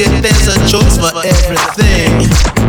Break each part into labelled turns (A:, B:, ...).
A: yet there's a choice for everything.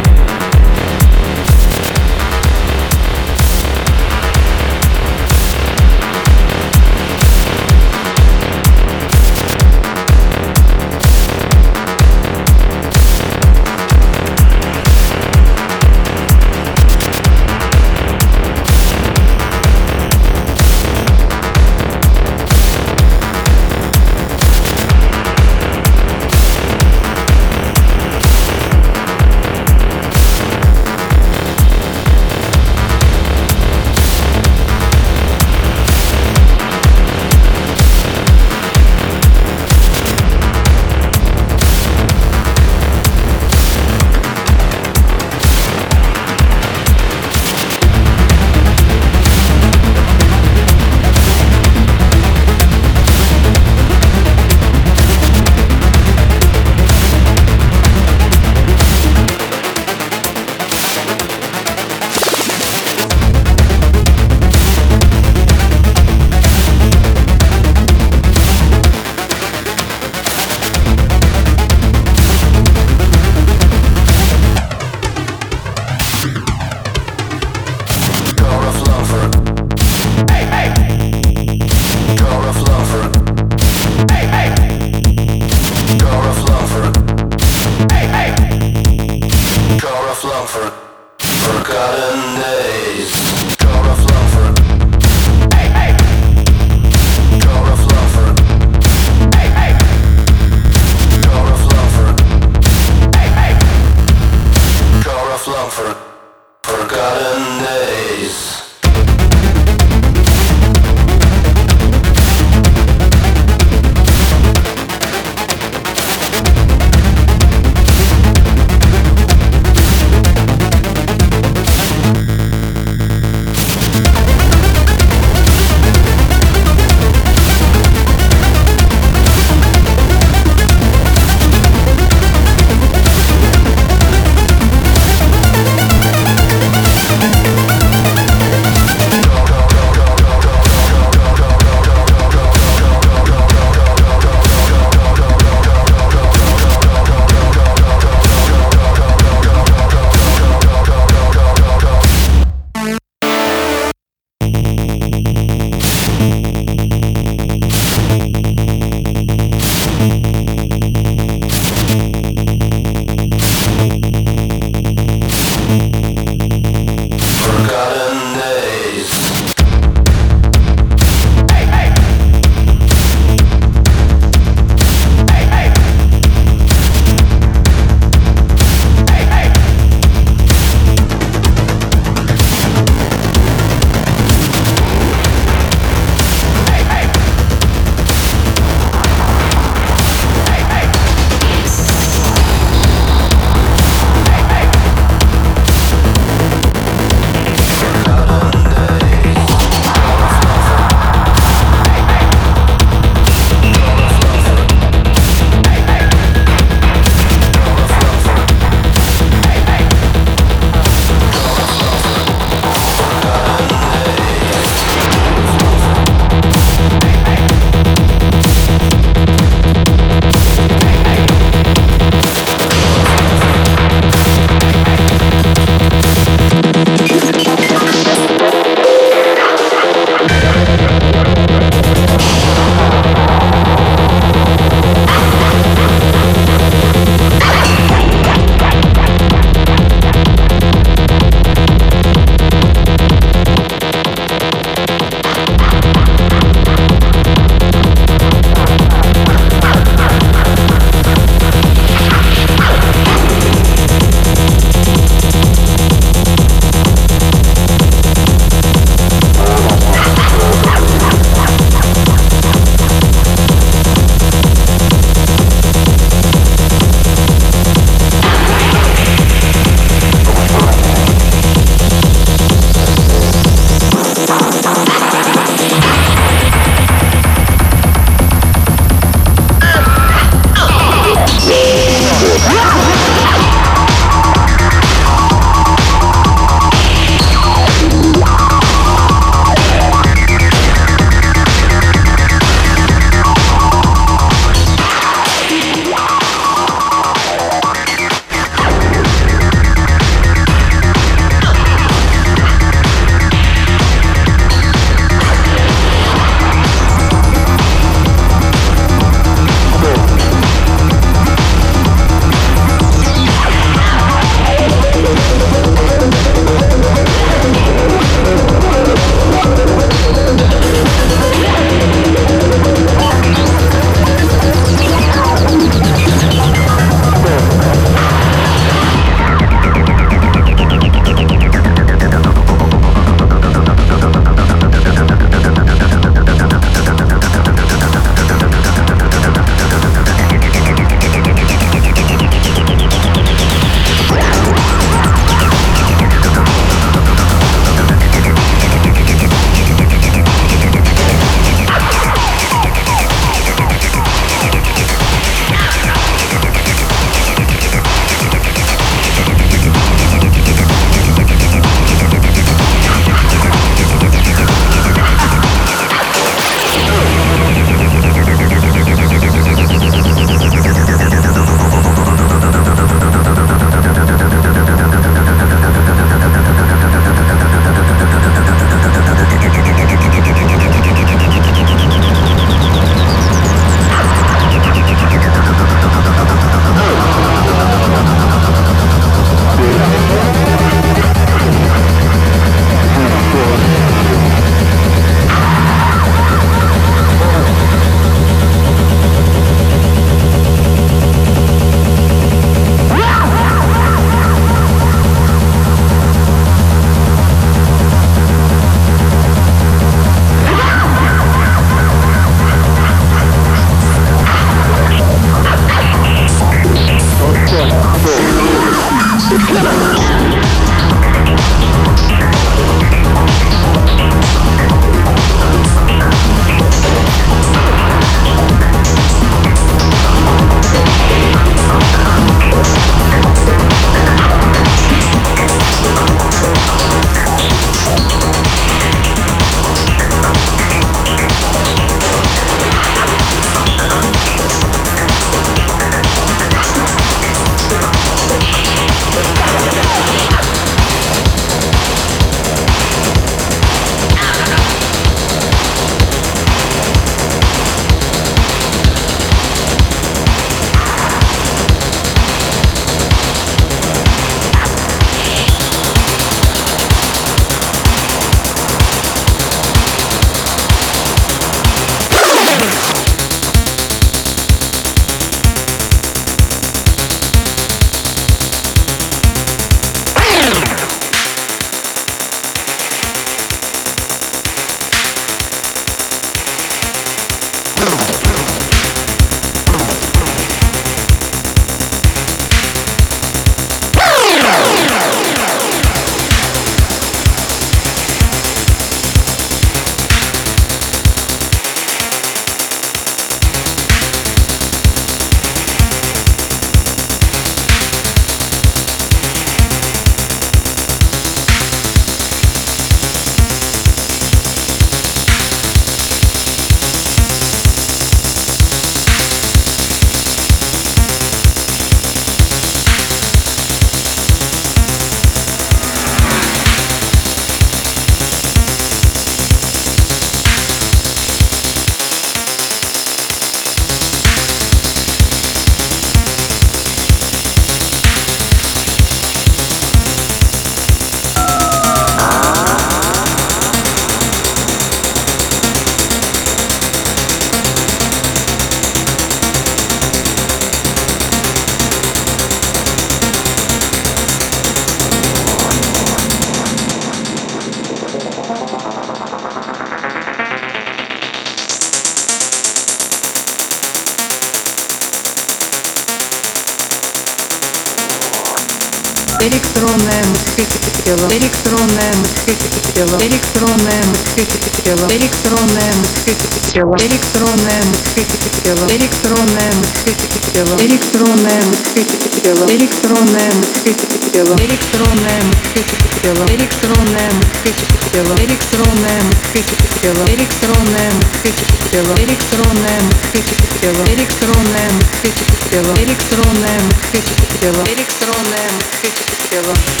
B: Тело электронная музыка тело электронная музыка тело электронная музыка тело электронная музыка тело электронная музыка тело электронная музыка тело электронная музыка тело электронная музыка тело электронная музыка тело электронная музыка тело электронная музыка тело электронная музыка тело электронная музыка тело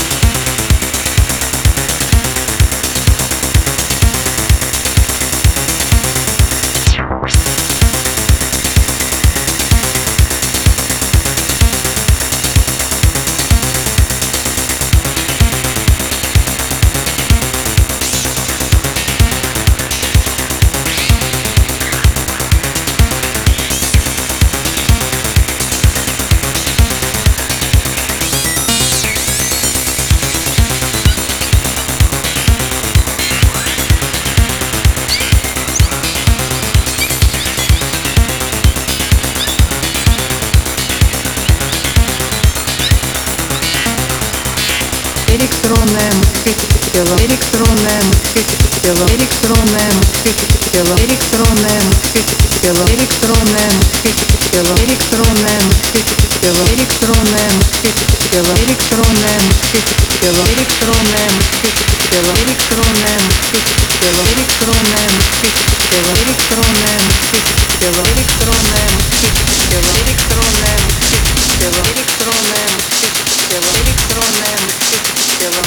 B: тело электронная музыка тело электронная музыка тело электронная музыка тело электронная музыка тело электронная музыка тело электронная музыка тело электронная музыка тело электронная музыка тело электронная музыка тело электронная музыка тело электронная музыка тело электронная музыка тело электронная музыка тело электронная музыка тело электронная музыка тело